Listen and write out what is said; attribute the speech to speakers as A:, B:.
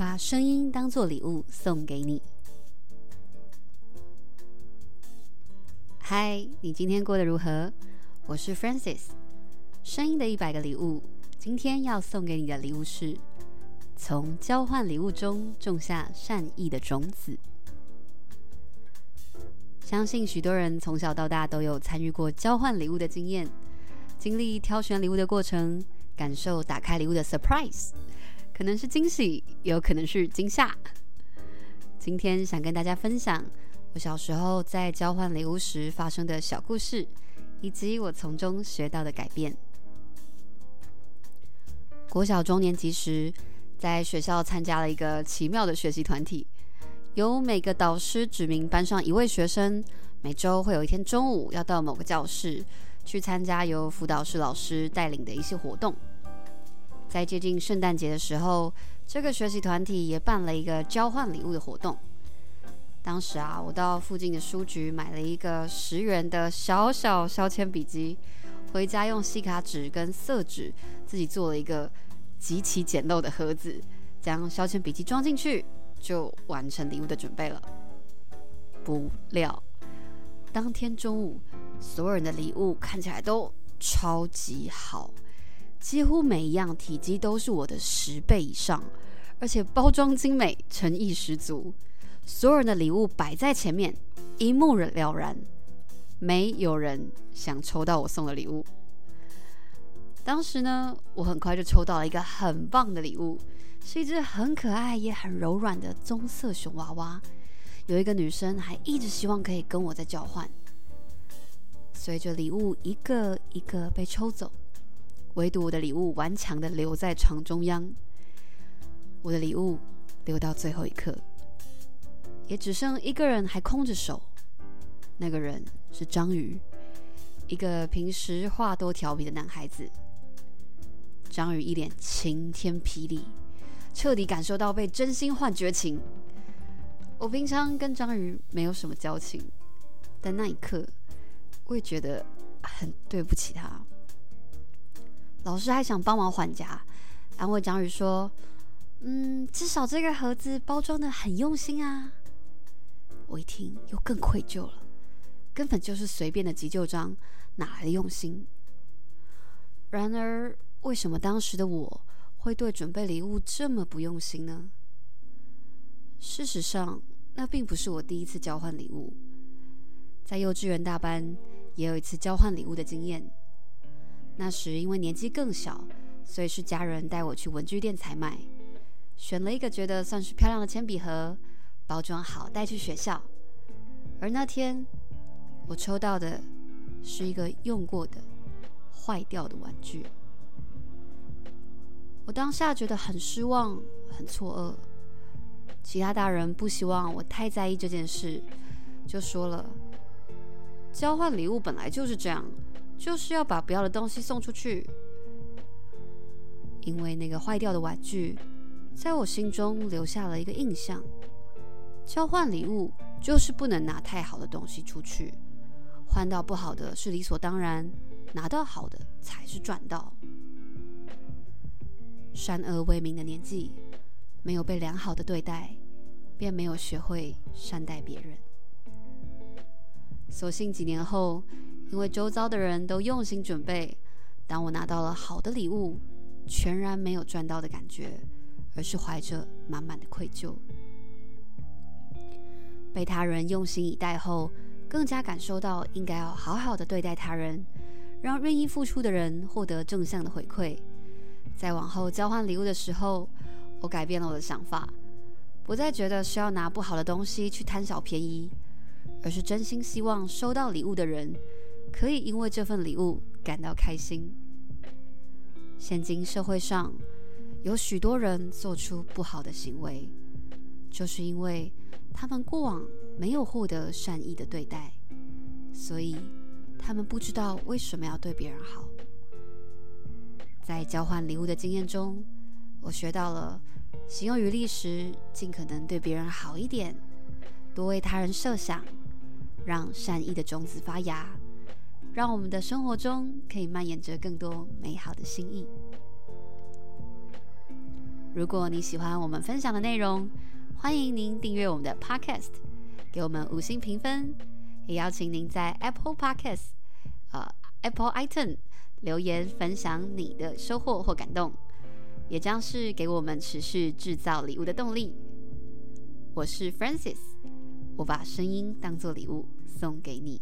A: 把声音当作礼物送给你。嗨，你今天过得如何？我是 Francis，声音的一百个礼物。今天要送给你的礼物是：从交换礼物中种下善意的种子。相信许多人从小到大都有参与过交换礼物的经验，经历挑选礼物的过程，感受打开礼物的 surprise，可能是惊喜，也有可能是惊吓。今天想跟大家分享我小时候在交换礼物时发生的小故事，以及我从中学到的改变。国小中年级时，在学校参加了一个奇妙的学习团体，由每个导师指名班上一位学生，每周会有一天中午要到某个教室去参加由辅导室老师带领的一些活动。在接近圣诞节的时候，这个学习团体也办了一个交换礼物的活动。当时啊，我到附近的书局买了一个十元的小小削铅笔机。回家用细卡纸跟色纸自己做了一个极其简陋的盒子，将削铅笔机装进去，就完成礼物的准备了。不料，当天中午，所有人的礼物看起来都超级好，几乎每一样体积都是我的十倍以上，而且包装精美，诚意十足。所有人的礼物摆在前面，一目了然。没有人想抽到我送的礼物。当时呢，我很快就抽到了一个很棒的礼物，是一只很可爱也很柔软的棕色熊娃娃。有一个女生还一直希望可以跟我再交换。随着礼物一个一个被抽走，唯独我的礼物顽强的留在床中央。我的礼物留到最后一刻，也只剩一个人还空着手。那个人是章鱼，一个平时话多调皮的男孩子。章鱼一脸晴天霹雳，彻底感受到被真心换绝情。我平常跟章鱼没有什么交情，但那一刻，我也觉得很对不起他。老师还想帮忙还价，安慰章鱼说：“嗯，至少这个盒子包装得很用心啊。”我一听，又更愧疚了。根本就是随便的急救章，哪来的用心？然而，为什么当时的我会对准备礼物这么不用心呢？事实上，那并不是我第一次交换礼物。在幼稚园大班也有一次交换礼物的经验。那时因为年纪更小，所以是家人带我去文具店采买，选了一个觉得算是漂亮的铅笔盒，包装好带去学校。而那天，我抽到的是一个用过的、坏掉的玩具。我当下觉得很失望、很错愕。其他大人不希望我太在意这件事，就说了：“交换礼物本来就是这样，就是要把不要的东西送出去。”因为那个坏掉的玩具，在我心中留下了一个印象：交换礼物就是不能拿太好的东西出去。换到不好的是理所当然，拿到好的才是赚到。善恶未明的年纪，没有被良好的对待，便没有学会善待别人。所幸几年后，因为周遭的人都用心准备，当我拿到了好的礼物，全然没有赚到的感觉，而是怀着满满的愧疚。被他人用心以待后，更加感受到应该要好好的对待他人，让愿意付出的人获得正向的回馈。在往后交换礼物的时候，我改变了我的想法，不再觉得需要拿不好的东西去贪小便宜，而是真心希望收到礼物的人可以因为这份礼物感到开心。现今社会上有许多人做出不好的行为，就是因为他们过往。没有获得善意的对待，所以他们不知道为什么要对别人好。在交换礼物的经验中，我学到了行有余力时，尽可能对别人好一点，多为他人设想，让善意的种子发芽，让我们的生活中可以蔓延着更多美好的心意。如果你喜欢我们分享的内容，欢迎您订阅我们的 Podcast，给我们五星评分，也邀请您在 Apple Podcast，呃，Apple iTunes 留言分享你的收获或感动，也将是给我们持续制造礼物的动力。我是 Francis，我把声音当作礼物送给你。